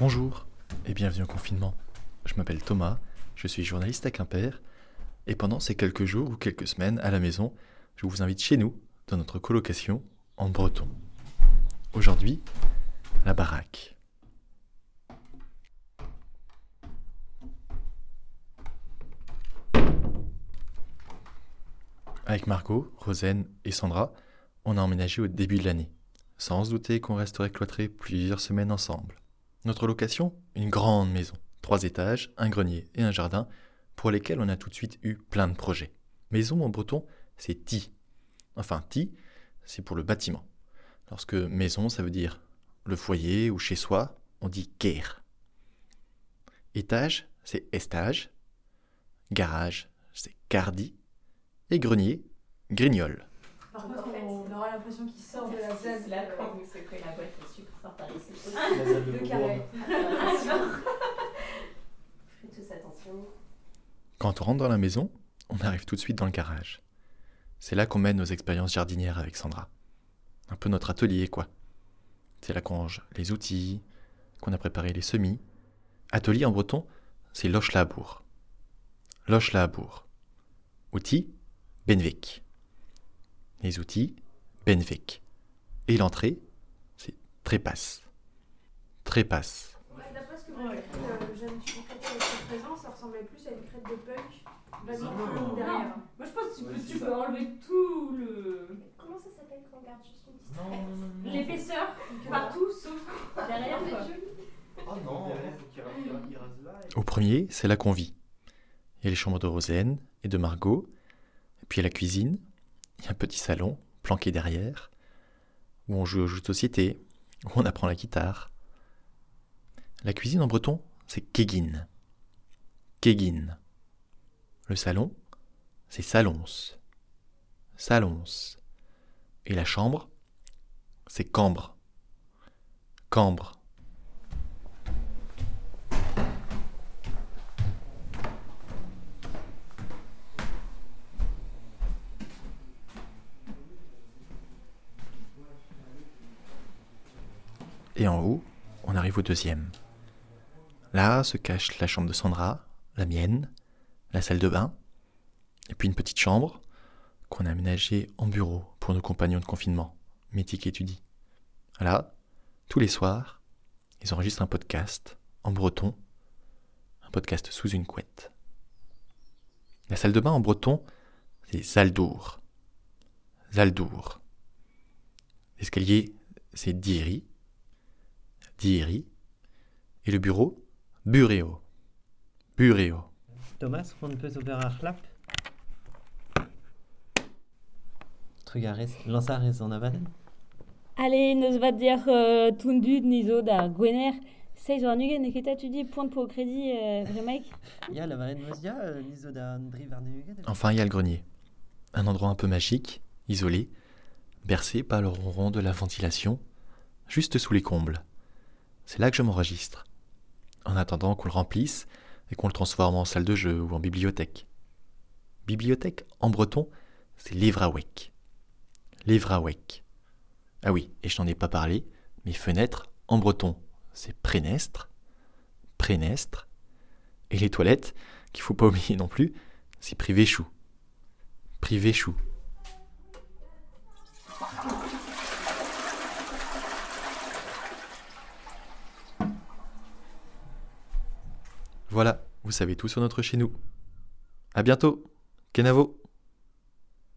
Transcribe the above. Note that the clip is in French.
Bonjour et bienvenue au confinement. Je m'appelle Thomas, je suis journaliste à Quimper et pendant ces quelques jours ou quelques semaines à la maison, je vous invite chez nous, dans notre colocation en breton. Aujourd'hui, la baraque. Avec Margot, Rosen et Sandra, on a emménagé au début de l'année, sans se douter qu'on resterait cloîtrés plusieurs semaines ensemble. Notre location Une grande maison, trois étages, un grenier et un jardin, pour lesquels on a tout de suite eu plein de projets. Maison en breton, c'est ti. Enfin, ti, c'est pour le bâtiment. Lorsque maison, ça veut dire le foyer ou chez soi, on dit ker. Étage, c'est estage. Garage, c'est cardi. Et grenier, grignol. Par contre, on aura l'impression qu'il sort de la ZAD. C'est là quand vous secouez la boîte, c'est super sympa. C'est Le carré. Faites tous attention. Quand on rentre dans la maison, on arrive tout de suite dans le garage. C'est là qu'on mène nos expériences jardinières avec Sandra. Un peu notre atelier, quoi. C'est là qu'on range les outils, qu'on a préparé les semis. Atelier en breton, c'est loche labour. Loche labour. Outils, benvik. Les outils, Et l'entrée, c'est trépasse. Trépasse. D'après ce que écrit étudiant avec ses présents, ça ressemblait plus à une crête de punk. Plus derrière. Moi je pense que tu Ouais, peux, tu enlever tout le. Comment ça s'appelle quand on garde juste une petite non. l'épaisseur partout sauf derrière quoi. Oh non, Au premier, c'est là qu'on vit. Il y a les chambres de Rosen et de Margot. Et puis il y a la cuisine. Il y a un petit salon, planqué derrière, où on joue aux jeux de société, où on apprend la guitare. La cuisine en breton, c'est kegin. Kegin. Le salon, c'est salons. Salons. Et la chambre, c'est cambre. Cambre. Et en haut, on arrive au deuxième. Là se cache la chambre de Sandra, la mienne, la salle de bain, et puis une petite chambre qu'on a aménagée en bureau pour nos compagnons de confinement, métier qui étudient. Là, tous les soirs, ils enregistrent un podcast en breton, un podcast sous une couette. La salle de bain en breton, c'est Zaldour. Zaldour. L'escalier, c'est Diri. Diri. Et le bureau, Bureau. Bureau. Thomas, on peut ouvrir un clap? Trugares, lanzares en avalen Allez, neus va dire euh, tundud nizo da gwener. Seiz war nugen keta tu dis? Point pour crédit euh, Vremaik Ya, la mozia, nizo da. Enfin, il y a le grenier. Un endroit un peu magique, isolé, bercé par le ronron de la ventilation, juste sous les combles. C'est là que je m'enregistre, en attendant qu'on le remplisse et qu'on le transforme en salle de jeu ou en bibliothèque. Bibliothèque en breton, c'est Livrawek. Livrawek. Ah oui, et je n'en ai pas parlé, mais fenêtre en breton, c'est prénestre, prénestre. Et les toilettes, qu'il faut pas oublier non plus, c'est privé chou. Privé chou. Voilà, vous savez tout sur notre chez nous. À bientôt. Kenavo.